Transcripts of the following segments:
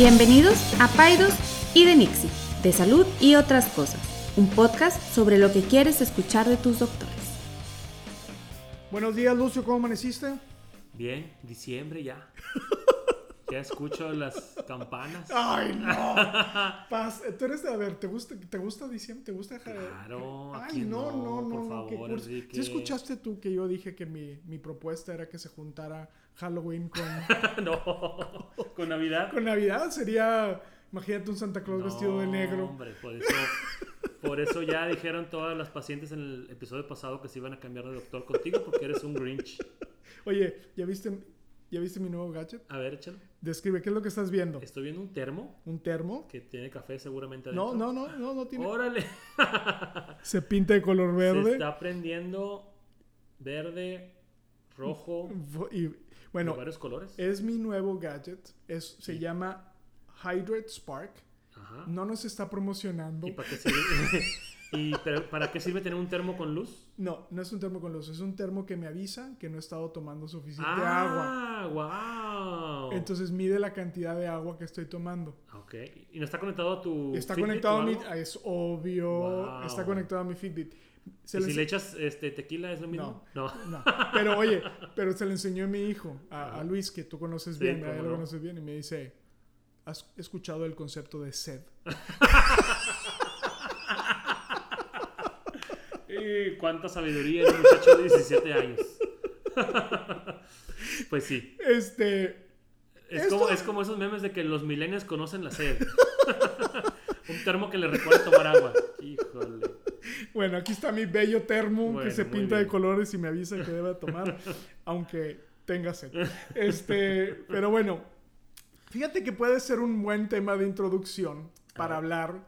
Bienvenidos a Paidos y de Nixie, de salud y otras cosas, un podcast sobre lo que quieres escuchar de tus doctores. Buenos días, Lucio, ¿cómo amaneciste? Bien, diciembre ya. Ya escucho las campanas. Ay, no. Paz, tú eres de, a ver, ¿te gusta, te gusta diciembre? ¿Te gusta? Claro. ¿a Ay, no, no, no, por no, qué favor. ¿Sí escuchaste tú que yo dije que mi, mi propuesta era que se juntara Halloween con, no, con Navidad. con Navidad? Sería, imagínate un Santa Claus vestido de No, negro. Hombre, por eso, por eso ya dijeron todas las pacientes en el episodio pasado que se iban a cambiar de doctor contigo porque eres un Grinch. Oye, ¿ya viste, ¿ya viste mi nuevo gadget? A ver, échalo. Describe, ¿qué es lo que estás viendo? Estoy viendo un termo ¿Un termo? que tiene café seguramente No, adentro. no, no, no, no tiene. Órale. Se pinta de color Se verde. está prendiendo verde, rojo, Y bueno, de varios colores. es mi nuevo gadget. Es, se llama Hydrate Spark. Ajá. No nos está promocionando. ¿Y para qué sirve? ¿Y pero para qué sirve tener un termo con luz? No, no es un termo con luz. Es un termo que me avisa que no he estado tomando suficiente agua. Ah, wow. Entonces mide la cantidad de agua que estoy tomando. Ok. ¿Y no está conectado a tu Está Fitbit conectado a mi... Es obvio. Wow. Está conectado a mi Fitbit. Se ¿Y si le echas este, tequila es lo mismo? No. No, pero oye, pero se lo enseñó a mi hijo, a. Luis, que tú conoces Sí, bien, lo no. conoces bien, y me dice, ¿has escuchado el concepto de sed? Y cuánta sabiduría en un muchacho de 17 años. pues sí. Este, Es Esto- como, es como esos memes de que los millennials conocen la sed. un termo que les recuerda tomar agua. Híjole. bueno, aquí está mi bello termo que se pinta de colores y me avisa que debe tomar, aunque tenga sed. Este, pero bueno, fíjate que puede ser un buen tema de introducción para hablar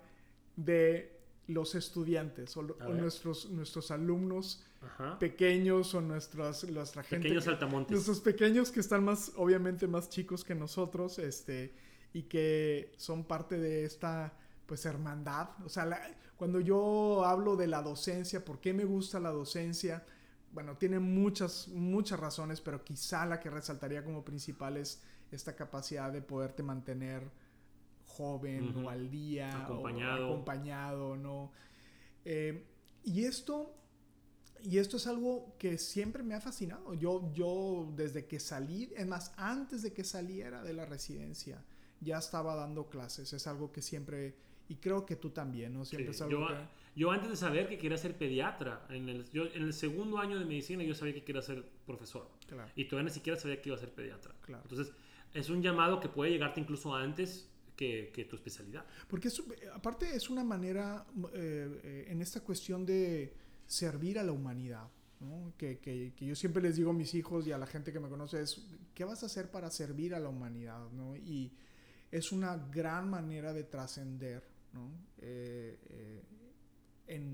de los estudiantes o, o nuestros, nuestros alumnos Ajá. pequeños o nuestras, nuestra gente. Pequeños que- saltamontes. Nuestros pequeños que están más, obviamente, más chicos que nosotros, este, y que son parte de esta, pues, hermandad. O sea, la- cuando yo hablo de la docencia, ¿por qué me gusta la docencia? Bueno, tiene muchas, muchas razones, pero quizá la que resaltaría como principal es esta capacidad de poderte mantener joven o al día, o Acompañado. acompañado, ¿no? Eh, y esto y esto es algo que siempre me ha fascinado. Yo, yo desde que salí, es más, antes de que saliera de la residencia, ya estaba dando clases. Es algo que siempre, y creo que tú también, ¿no? Siempre Sí, es algo yo, que... yo antes de saber que quería ser pediatra, en el, yo, en el segundo año de medicina yo sabía que quería ser profesor. Claro, Y todavía ni siquiera sabía que iba a ser pediatra. Claro. Entonces, es un llamado que puede llegarte incluso antes que, que tu especialidad. Porque es- aparte es una manera, eh, eh, en esta cuestión de servir a la humanidad, que, que- que yo siempre les digo a mis hijos y a la gente que me conoce es, ¿qué vas a hacer para servir a la humanidad? Y es una gran manera de trascender. Eh, eh,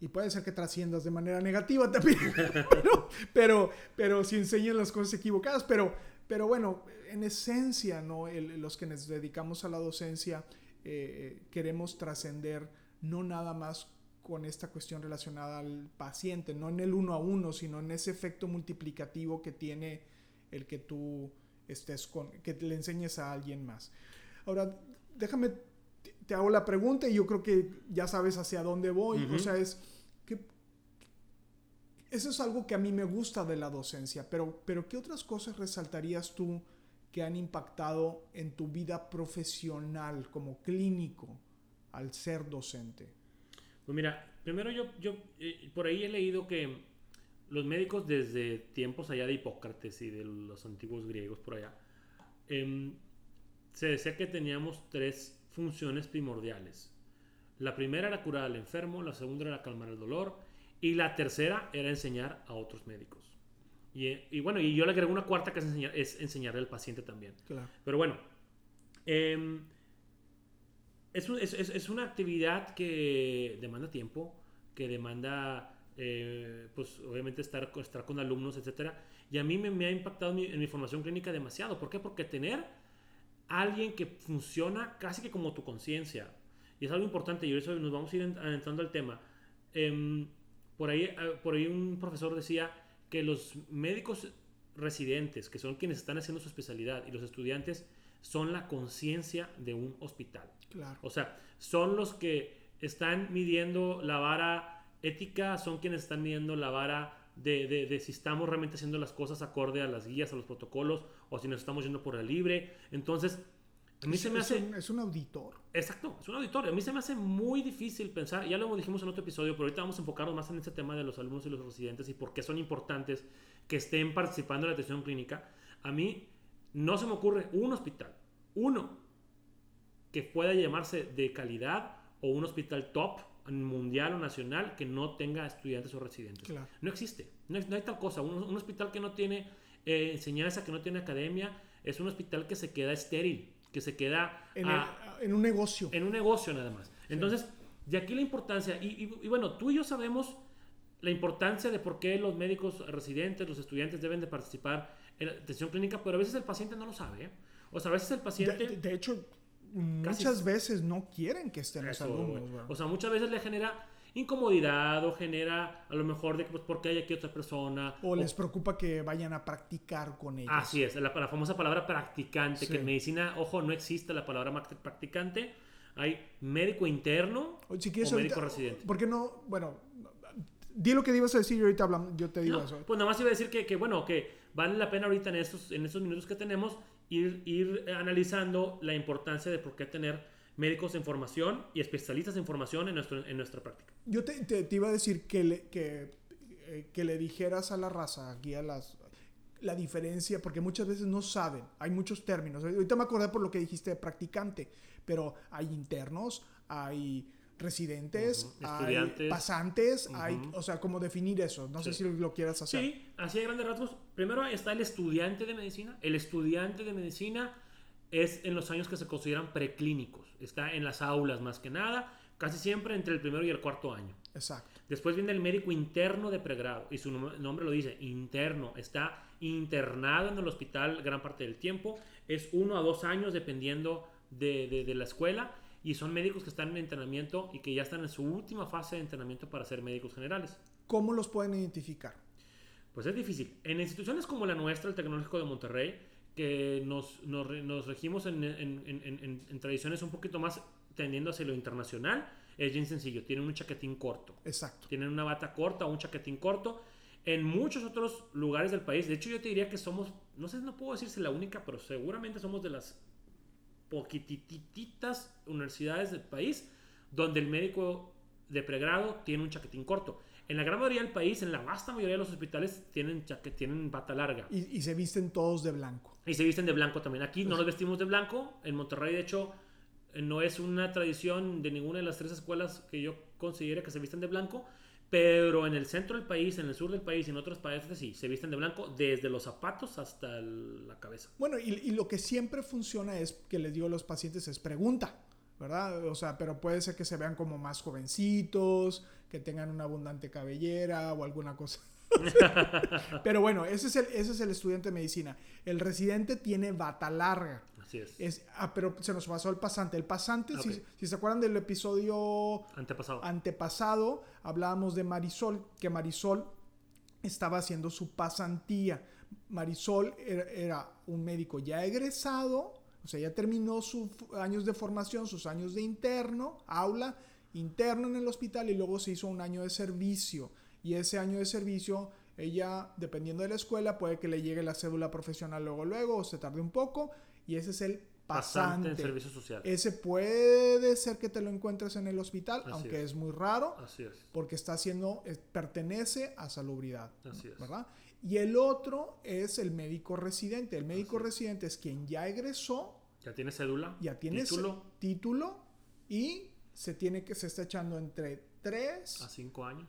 y, puede ser que trasciendas de manera negativa también, pero, pero, si enseñas las cosas equivocadas, pero, pero bueno, en esencia, los que nos dedicamos a la docencia eh, queremos trascender no nada más con esta cuestión relacionada al paciente, no en el uno a uno, sino en ese efecto multiplicativo que tiene el que tú estés con, que le enseñes a alguien más. Ahora, déjame, te- hago la pregunta y yo creo que ya sabes hacia dónde voy. Ujú. O sea, es que eso es algo que a mí me gusta de la docencia, pero, pero ¿qué otras cosas resaltarías tú que han impactado en tu vida profesional como clínico al ser docente? Pues mira, primero yo, yo eh, por ahí he leído que los médicos desde tiempos allá de Hipócrates y de los antiguos griegos por allá, em, se decía que teníamos tres funciones primordiales. La primera era curar al enfermo, la segunda era calmar el dolor y la tercera era enseñar a otros médicos. Y, eh, y bueno, y yo le agrego una cuarta que es enseñar, es enseñarle al paciente también. Claro. Pero bueno, em, es, es- es- una actividad que demanda tiempo, que demanda, eh, pues obviamente estar, estar con alumnos, etcétera. Y a mí me, me ha impactado mi- en mi formación clínica demasiado. ¿Por qué? Porque tener alguien que funciona casi que como tu conciencia. Y es algo importante, y eso nos vamos a ir en- adentrando al tema. Em, por, ahí, eh, por ahí un profesor decía que los médicos residentes, que son quienes están haciendo su especialidad, y los estudiantes son la conciencia de un hospital. Claro. O sea, son los que están midiendo la vara ética, son quienes están midiendo la vara de, de- de si estamos realmente haciendo las cosas acorde a las guías, a los protocolos, o si nos estamos yendo por la libre. Entonces, a mí Es- se me es hace... un- es un auditor. Exacto, es un auditorio. A mí se me hace muy difícil pensar, ya lo dijimos en otro episodio, pero ahorita vamos a enfocarnos más en este tema de los alumnos y los residentes y por qué son importantes que estén participando en la atención clínica. A mí no se me ocurre un hospital, uno, que pueda llamarse de calidad o un hospital top mundial o nacional que no tenga estudiantes o residentes. Claro. No existe, no, no hay tal cosa. Un, un hospital que no tiene eh, enseñanza, que no tiene academia, es un hospital que se queda estéril, que se queda En, a- el- en un negocio. en un negocio nada más. Entonces, de aquí la importancia, y, y- y bueno, tú y yo sabemos la importancia de por qué los médicos residentes, los estudiantes deben de participar en la atención clínica, pero a veces el paciente no lo sabe. ¿eh? O sea, a veces el paciente... de- de hecho, muchas veces no quieren que estén los Eso, alumnos. güey. ¿verdad? O sea, muchas veces le genera incomodidad o genera a lo mejor de que pues, por qué hay aquí otra persona. O les preocupa que vayan a practicar con ellos. Así es, la, la famosa palabra practicante, Sí. que en medicina, ojo, no existe la palabra practicante. Hay médico interno O si quieres o ahorita- médico residente. ¿Por qué no? Bueno, di lo que ibas a decir y ahorita hablamos, yo te digo No, eso. pues nada más iba a decir que, que, bueno, que vale la pena ahorita en estos, en estos minutos que tenemos ir, ir analizando la importancia de por qué tener médicos en formación y especialistas en formación en, nuestro, en nuestra práctica. Yo te, te- te iba a decir que le, que, eh, que le dijeras a la raza, aquí a las la diferencia, porque muchas veces no saben, hay muchos términos. Ahorita me acordé por lo que dijiste de practicante, pero hay internos, hay residentes, Ujú, hay estudiantes. pasantes, hay, Ujú. o sea, cómo definir eso. No sé Sí. si lo quieras hacer. Sí, así de grandes rasgos. Primero está el estudiante de medicina. El estudiante de medicina es en los años que se consideran preclínicos. Está en las aulas más que nada, casi siempre entre el primero y el cuarto año. Exacto. Después viene el médico interno de pregrado y su nom- nombre lo dice, interno. Está internado en el hospital gran parte del tiempo. Es uno a dos años dependiendo de, de- de la escuela y son médicos que están en entrenamiento y que ya están en su última fase de entrenamiento para ser médicos generales. ¿Cómo los pueden identificar? Pues es difícil. En instituciones como la nuestra, el Tecnológico de Monterrey, que nos, nos, nos regimos en, en- en- en- en tradiciones un poquito más tendiendo hacia lo internacional, es bien sencillo. Tienen un chaquetín corto. Exacto. Tienen una bata corta o un chaquetín corto. En muchos otros lugares del país, de hecho yo te diría que somos, no sé, no puedo decirse la única, pero seguramente somos de las poquitititas universidades del país donde el médico de pregrado tiene un chaquetín corto. En la gran mayoría del país, en la vasta mayoría de los hospitales, tienen, chaque- tienen bata larga. Y, y se visten todos de blanco. Y se visten de blanco también. Aquí no nos vestimos de blanco. En Monterrey, de hecho, eh, no es una tradición de ninguna de las tres escuelas que yo considere que se visten de blanco. Pero en el centro del país, en el sur del país y en otros países sí, se visten de blanco desde los zapatos hasta la cabeza. Bueno, y, y lo que siempre funciona es que les digo a los pacientes es pregunta, ¿verdad? O sea, pero puede ser que se vean como más jovencitos, que tengan una abundante cabellera o alguna cosa. pero bueno, ese es, el, ese es el estudiante de medicina. El residente tiene bata larga. Así es. Es, ah, pero se nos pasó el pasante. El pasante, si se acuerdan del episodio Antepasado. antepasado, hablábamos de Marisol, que Marisol estaba haciendo su pasantía. Marisol era, era un médico ya egresado, o sea, ya terminó sus años de formación, sus años de interno, aula, interno en el hospital y luego se hizo un año de servicio. Y ese año de servicio, ella, dependiendo de la escuela, puede que le llegue la cédula profesional luego, luego, o se tarde un poco. Y ese es el Pasante pasante. en servicio social. Ese puede ser que te lo encuentres en el hospital, Así aunque es. es. muy raro, Así es. porque está haciendo, es- pertenece a salubridad, Así es. ¿verdad? Y el otro es el médico residente. El médico Así residente es quien ya egresó, Ya tiene cédula. ya tiene título título y se tiene que se está echando entre 3, a cinco años.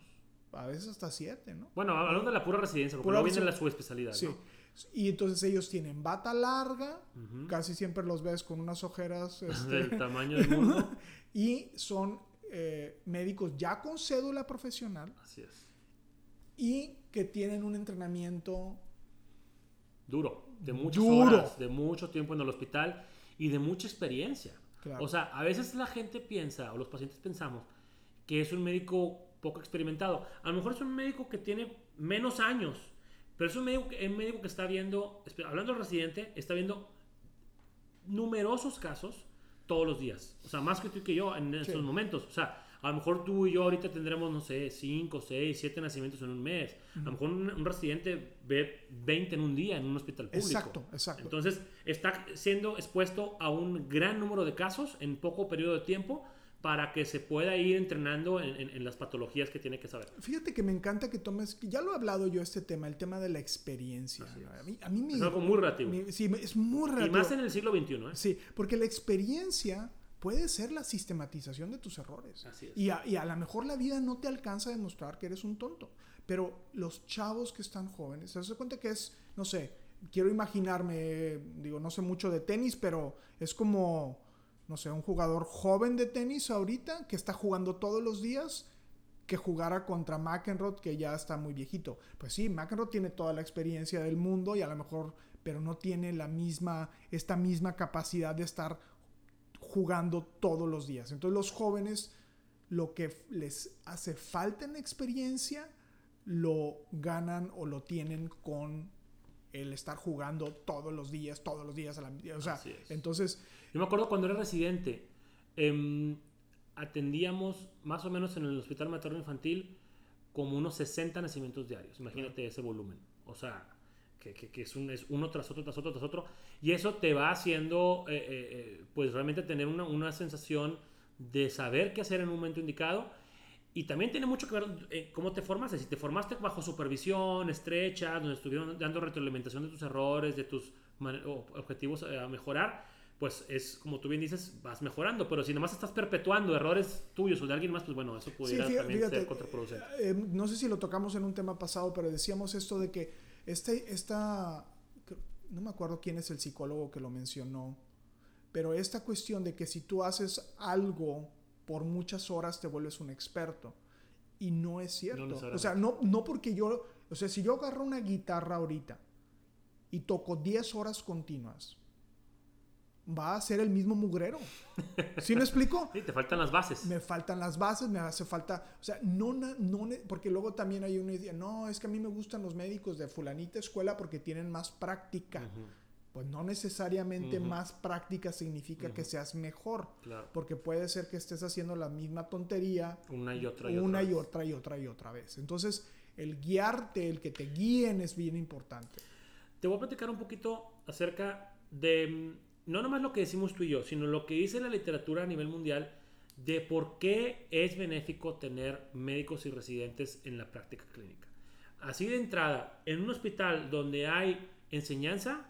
A veces hasta 7, ¿no? Bueno, hablando de la pura residencia, porque Pura luego viene la subespecialidad. Sí. ¿no? Y entonces ellos tienen bata larga, Ujú. casi siempre los ves con unas ojeras este, Del tamaño del mundo. y son eh, médicos ya con cédula profesional Así es. y que tienen un entrenamiento Duro. De muchas Duro. horas, de mucho tiempo en el hospital y de mucha experiencia. Claro. O sea, a veces la gente piensa, o los pacientes pensamos, que es un médico poco experimentado. A lo mejor es un médico que tiene menos años, pero es un médico, un médico que está viendo, hablando del residente, está viendo numerosos casos todos los días. O sea, más que tú y que yo en estos Sí. momentos. O sea, a lo mejor tú y yo ahorita tendremos, no sé, 5, 6, 7 nacimientos en un mes. A lo mejor un, un residente ve 20 en un día en un hospital público. Exacto, exacto. Entonces, está siendo expuesto a un gran número de casos en poco periodo de tiempo para que se pueda ir entrenando en, en- en las patologías que tiene que saber. Fíjate que me encanta que tomes, ya lo he hablado yo este tema, el tema de la experiencia. A mí, a mí me, Es algo muy relativo. me- sí, es muy Y relativo. más en el siglo XXI, ¿eh? Sí, porque la experiencia puede ser la sistematización de tus errores. Así es. Y a, y a lo mejor la vida no te alcanza a demostrar que eres un tonto. Pero los chavos que están jóvenes, se das cuenta que es, no sé, quiero imaginarme, digo, no sé mucho de tenis, pero es como, no sé, un jugador joven de tenis ahorita que está jugando todos los días que jugara contra McEnroe que ya está muy viejito. Pues sí, McEnroe tiene toda la experiencia del mundo y a lo mejor, pero no tiene la misma, esta misma capacidad de estar jugando todos los días. Entonces los jóvenes lo que les hace falta en experiencia lo ganan o lo tienen con el estar jugando todos los días, todos los días a la o sea, entonces Yo me acuerdo cuando era residente, em, atendíamos más o menos en el hospital materno infantil como unos 60 nacimientos diarios. Imagínate ese volumen. O sea, que, que- que es, un, es uno tras otro, tras otro, tras otro. Y eso te va haciendo, eh, eh, eh, pues realmente tener una, una sensación de saber qué hacer en un momento indicado. Y también tiene mucho que ver eh, cómo te formaste. Si te formaste bajo supervisión estrecha, donde estuvieron dando retroalimentación de tus errores, de tus objetivos eh, a mejorar, pues es como tú bien dices, vas mejorando. Pero si nomás estás perpetuando errores tuyos o de alguien más, pues bueno, eso pudiera fí- también fíjate, ser contraproducente. eh, no sé si lo tocamos en un tema pasado, pero decíamos esto de que este, esta, no me acuerdo quién es el psicólogo que lo mencionó, pero esta cuestión de que si tú haces algo por muchas horas te vuelves un experto. Y no es cierto. necesariamente. o sea, no, no porque yo, o sea, si yo agarro una guitarra ahorita y toco 10 horas continuas, va a ser el mismo mugrero. ¿Sí me explico? Sí, te faltan las bases. me faltan las bases, me hace falta, o sea, no, no, porque luego también hay una idea, no, es que a mí me gustan los médicos de fulanita escuela porque tienen más práctica. Ujú, Pues no necesariamente más práctica significa que seas mejor, claro. porque puede ser que estés haciendo la misma tontería Una y otra y otra. una y vez. otra y otra y otra vez. Entonces, el guiarte, el que te guíen es bien importante. Te voy a platicar un poquito acerca de mm, no nomás lo que decimos tú y yo, sino lo que dice la literatura a nivel mundial de por qué es benéfico tener médicos y residentes en la práctica clínica. Así de entrada, en un hospital donde hay enseñanza,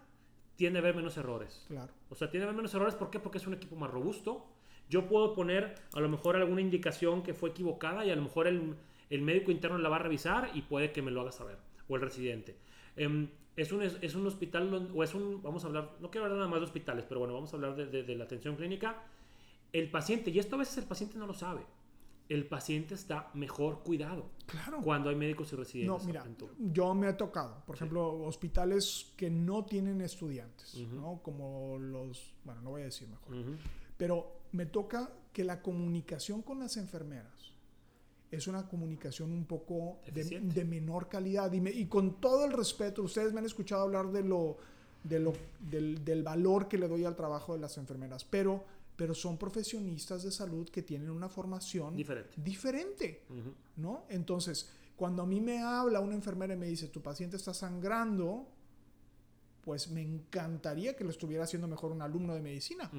tiende a haber menos errores. Claro. O sea, tiene menos errores. ¿Por qué? Porque es un equipo más robusto. Yo puedo poner a lo mejor alguna indicación que fue equivocada y a lo mejor el, el médico interno la va a revisar y puede que me lo haga saber. O el residente. Em, es, un, es, un hospital o es un, vamos a hablar, no quiero hablar nada más de hospitales, pero bueno, vamos a hablar de, de- de la atención clínica. El paciente, y esto a veces el paciente no lo sabe, el paciente está mejor cuidado Claro. cuando hay médicos y residentes. No, mira, yo me ha tocado, por Sí. ejemplo, hospitales que no tienen estudiantes. ¿no? Como los, bueno, no voy a decir mejor, pero me toca que la comunicación con las enfermeras es una comunicación un poco de, menor calidad y, me- y con todo el respeto, ustedes me han escuchado hablar de lo, de lo, del, del valor que le doy al trabajo de las enfermeras, pero, pero son profesionistas de salud que tienen una formación Diferente. diferente. ¿no? Entonces, cuando a mí me habla una enfermera y me dice, tu paciente está sangrando, pues me encantaría que lo estuviera haciendo mejor un alumno de medicina,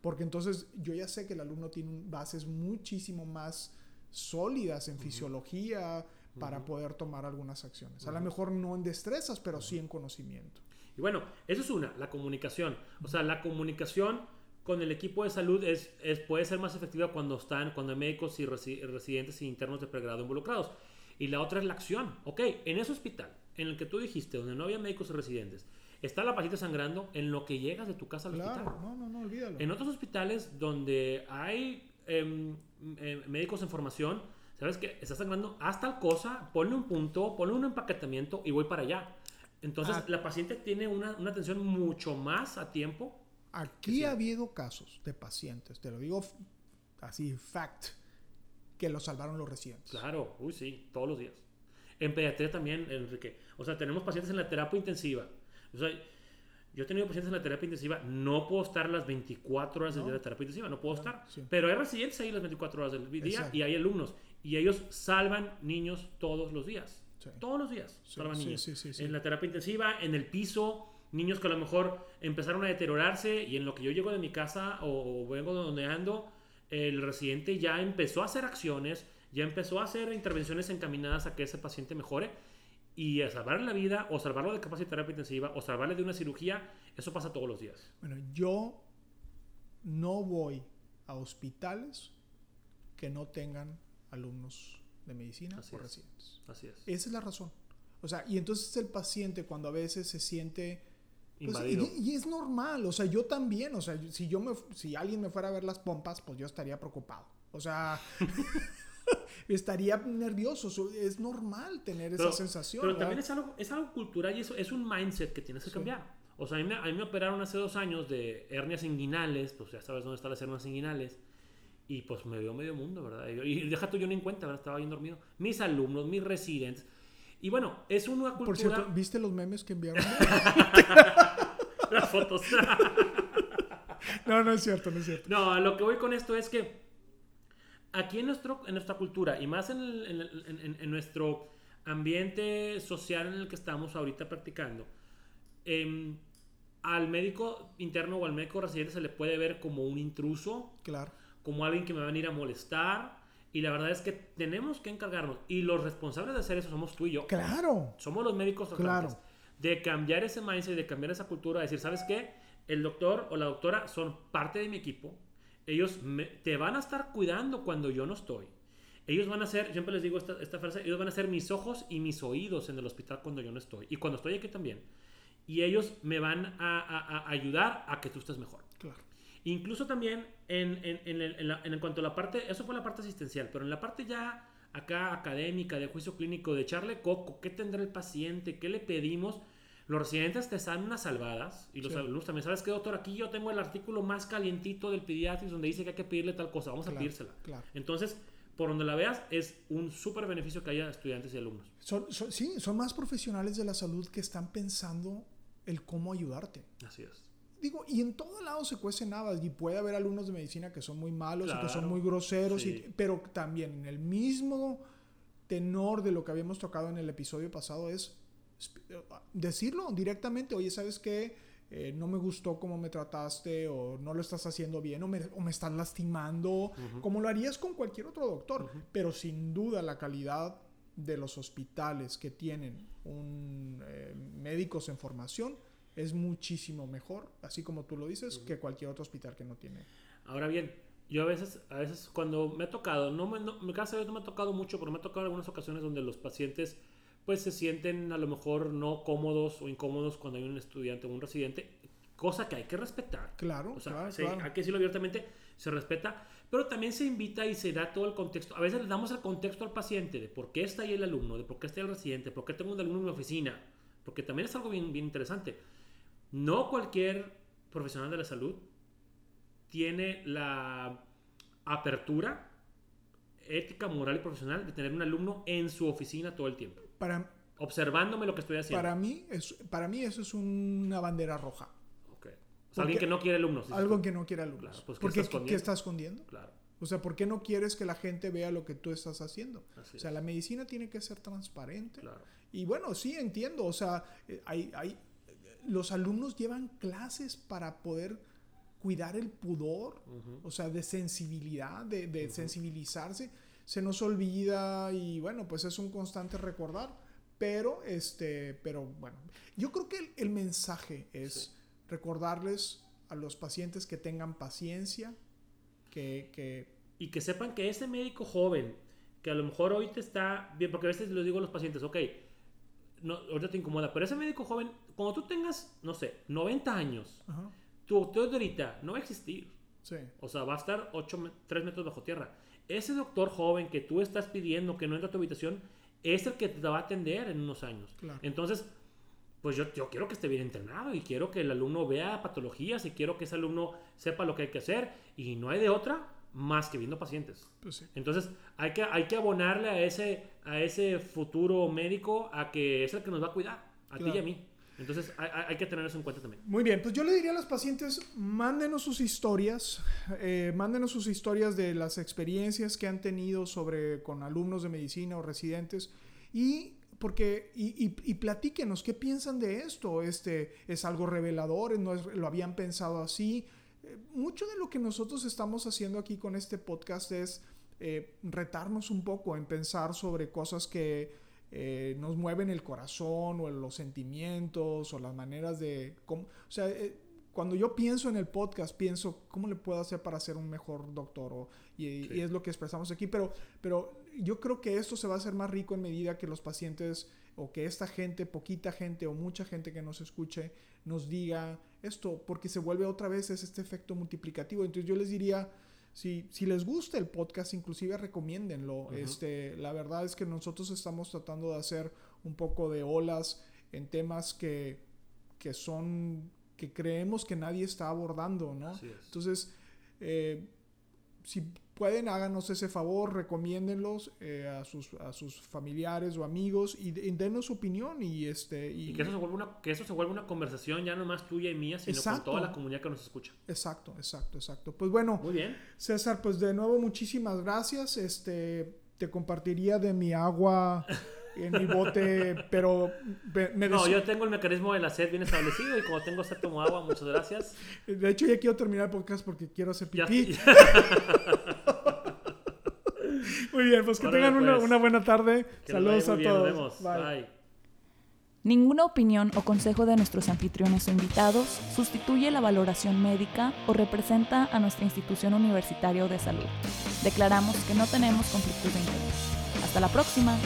porque entonces yo ya sé que el alumno tiene bases muchísimo más sólidas en fisiología para poder tomar algunas acciones. A lo mejor no en destrezas, pero sí en conocimiento. Y bueno, eso es una, la comunicación. O sea, la comunicación con el equipo de salud es, es- puede ser más efectiva cuando están, cuando hay médicos y resi- residentes y internos de pregrado involucrados. Y la otra es la acción. Ok, en ese hospital, en el que tú dijiste, donde no había médicos y residentes, está la paciente sangrando en lo que llegas de tu casa al Claro, hospital. no, no, no, olvídalo. En otros hospitales donde hay em, em, médicos en formación, sabes que está sangrando haz tal cosa, ponle un punto, ponle un empaquetamiento y voy para allá. Entonces Ah. la paciente tiene una, una atención mucho más a tiempo. Aquí ha habido casos de pacientes, te lo digo así, fact, que lo salvaron los residentes. Claro, uy sí, todos los días. En pediatría también, Enrique. O sea, tenemos pacientes en la terapia intensiva. O sea, Yo he tenido pacientes en la terapia intensiva, no puedo estar las 24 horas del No. día de la terapia intensiva, no puedo estar. sí. Pero hay residentes ahí las 24 horas del día Exacto. y hay alumnos. Y ellos salvan niños todos los días. Sí. Todos los días Sí, salvan niños. En la terapia intensiva, en el piso, niños que a lo mejor empezaron a deteriorarse y en lo que yo llego de mi casa o, o vengo de donde ando, el residente ya empezó a hacer acciones, ya empezó a hacer intervenciones encaminadas a que ese paciente mejore y a salvarle la vida o salvarlo de capacidad terapia intensiva o salvarle de una cirugía, eso pasa todos los días. Bueno, yo no voy a hospitales que no tengan alumnos de medicina Así o es. residentes. Así es. Esa es la razón. O sea, y entonces el paciente cuando a veces se siente... pues, y, y es normal, o sea, yo también, o sea, si yo me, si alguien me fuera a ver las pompas, pues yo estaría preocupado. O sea, estaría nervioso. so- Es normal tener esa sensación. Pero ¿verdad? también es algo, es algo cultural y eso es un mindset que tienes que Sí. cambiar. O sea, a mí, me, a mí me operaron hace dos años de hernias inguinales, pues ya sabes dónde están las hernias inguinales. Y pues me vio medio mundo, ¿verdad? Y, y deja tú yo ni en cuenta, ¿verdad? Estaba bien dormido. Mis alumnos, mis residentes. Y bueno, es una cultura... Por cierto, ¿viste los memes que enviaron? las fotos. no, no es cierto, no es cierto. No, lo que voy con esto es que aquí en, nuestro, en nuestra cultura y más en, el- en el- en- en- nuestro ambiente social en el que estamos ahorita practicando, em, al médico interno o al médico residente se le puede ver como un intruso, Claro. como alguien que me va a venir a molestar. Y la verdad es que tenemos que encargarnos. Y los responsables de hacer eso somos tú y yo. Claro. Somos los médicos Claro. De cambiar ese mindset, de cambiar esa cultura, de decir, ¿sabes qué? El doctor o la doctora son parte de mi equipo. Ellos me- te van a estar cuidando cuando yo no estoy. Ellos van a ser, siempre les digo esta, esta frase, ellos van a ser mis ojos y mis oídos en el hospital cuando yo no estoy. Y cuando estoy aquí también. Y ellos me van a, a- a ayudar a que tú estés mejor. Claro. Incluso también en, en, en, en la- en cuanto a la parte, eso fue la parte asistencial, pero en la parte ya acá académica, de juicio clínico, de echarle coco, qué tendrá el paciente, qué le pedimos, los residentes te dan unas salvadas y los Sí. alumnos también, ¿sabes qué, doctor? Aquí yo tengo el artículo más calientito del pediatris donde dice que hay que pedirle tal cosa, vamos a pedírsela. claro. Entonces, por donde la veas, es un súper beneficio que haya estudiantes y alumnos. Son, son- sí, son más profesionales de la salud que están pensando el cómo ayudarte. Así es. Digo, y en todo lado se cuecen habas y puede haber alumnos de medicina que son muy malos y que son muy groseros, y- pero también en el mismo tenor de lo que habíamos tocado en el episodio pasado es decirlo directamente, oye, ¿sabes qué? Eh, no me gustó cómo me trataste o no lo estás haciendo bien o me, o me estás lastimando, como lo harías con cualquier otro doctor, pero sin duda la calidad de los hospitales que tienen un, eh, médicos en formación es muchísimo mejor, así como tú lo dices, que cualquier otro hospital que no tiene. Ahora bien, yo a veces, a veces cuando me ha tocado, no me, no, no me ha tocado mucho, pero me ha tocado algunas ocasiones donde los pacientes pues se sienten a lo mejor no cómodos o incómodos cuando hay un estudiante o un residente, cosa que hay que respetar. Claro, O sea, claro, se- claro. hay que decirlo abiertamente, se respeta, pero también se invita y se da todo el contexto. A veces le damos el contexto al paciente de por qué está ahí el alumno, de por qué está ahí el residente, por qué tengo un alumno en mi oficina, porque también es algo bien, bien interesante. No cualquier profesional de la salud tiene la apertura ética, moral y profesional de tener un alumno en su oficina todo el tiempo, Para, observándome lo que estoy haciendo. para, mí, es, para mí eso es una bandera roja. Ok. O sea, alguien que no quiere alumnos. dices Algo que no quiere alumnos. Claro, pues, ¿qué Porque estás ¿qué, escondiendo? está escondiendo? Claro, O sea, ¿por qué no quieres que la gente vea lo que tú estás haciendo? así O sea, es. la medicina tiene que ser transparente. Claro. Y bueno, sí, entiendo. O sea, eh, hay, hay, los alumnos llevan clases para poder cuidar el pudor, Ujú. o sea, de sensibilidad, de, de sensibilizarse. Se nos olvida y bueno, pues es un constante recordar. Pero, este, pero bueno, yo creo que el, el mensaje es Sí. recordarles a los pacientes que tengan paciencia, que, que Y que sepan que ese médico joven, que a lo mejor hoy te está bien, porque a veces les digo a los pacientes, ok, no, ahorita te incomoda, pero ese médico joven, cuando tú tengas, no sé, 90 años, ajá, tu doctor de ahorita no va a existir. sí, O sea, va a estar 8, 3 metros bajo tierra. Ese doctor joven que tú estás pidiendo que no entra a tu habitación es el que te va a atender en unos años. Claro. Entonces, pues yo, yo quiero que esté bien entrenado y quiero que el alumno vea patologías y quiero que ese alumno sepa lo que hay que hacer y no hay de otra más que viendo pacientes. pues sí. Entonces, hay que, hay que abonarle a ese, a ese futuro médico a que es el que nos va a cuidar, a ti y a mí. Entonces hay, hay, que tener eso en cuenta también. Muy bien, pues yo le diría a los pacientes, mándenos sus historias, eh, mándenos sus historias de las experiencias que han tenido sobre con alumnos de medicina o residentes y porque y, y, y, platíquenos qué piensan de esto. Este es algo revelador, no es, lo habían pensado así. Eh, mucho de lo que nosotros estamos haciendo aquí con este podcast es eh, retarnos un poco en pensar sobre cosas que eh, nos mueven el corazón o los sentimientos o las maneras de... Cómo, o sea, eh, cuando yo pienso en el podcast, pienso cómo le puedo hacer para ser un mejor doctor o, y, sí. y, es lo que expresamos aquí, pero, pero yo creo que esto se va a hacer más rico en medida que los pacientes o que esta gente, poquita gente o mucha gente que nos escuche, nos diga esto, porque se vuelve otra vez es este efecto multiplicativo. Entonces yo les diría, si, si les gusta el podcast, inclusive recomiéndenlo. Uh -huh. este, la verdad es que nosotros estamos tratando de hacer un poco de olas en temas que, que son, que creemos que nadie está abordando, ¿no? Entonces, eh, si pueden, háganos ese favor, recomiéndenlos eh, a, sus, a sus familiares o amigos y, y denos su opinión y este y, y, que, eso se vuelva una, que eso se vuelva una conversación ya no más tuya y mía, sino exacto. con toda la comunidad que nos escucha. Exacto, exacto, exacto. Pues bueno, muy bien. César, pues de nuevo muchísimas gracias. Este te compartiría de mi agua en mi bote, pero me No, yo tengo el mecanismo de la sed bien establecido y como tengo sed tomo agua, muchas gracias. De hecho, ya quiero terminar el podcast porque quiero hacer pipí. Ya, muy bien, pues que Órale, tengan pues. Una, una, buena tarde. Que Saludos a bien, todos. Nos vemos. Bye. Bye. Ninguna opinión o consejo de nuestros anfitriones o invitados sustituye la valoración médica o representa a nuestra institución universitaria o de salud. Declaramos que no tenemos conflictos de interés. Hasta la próxima.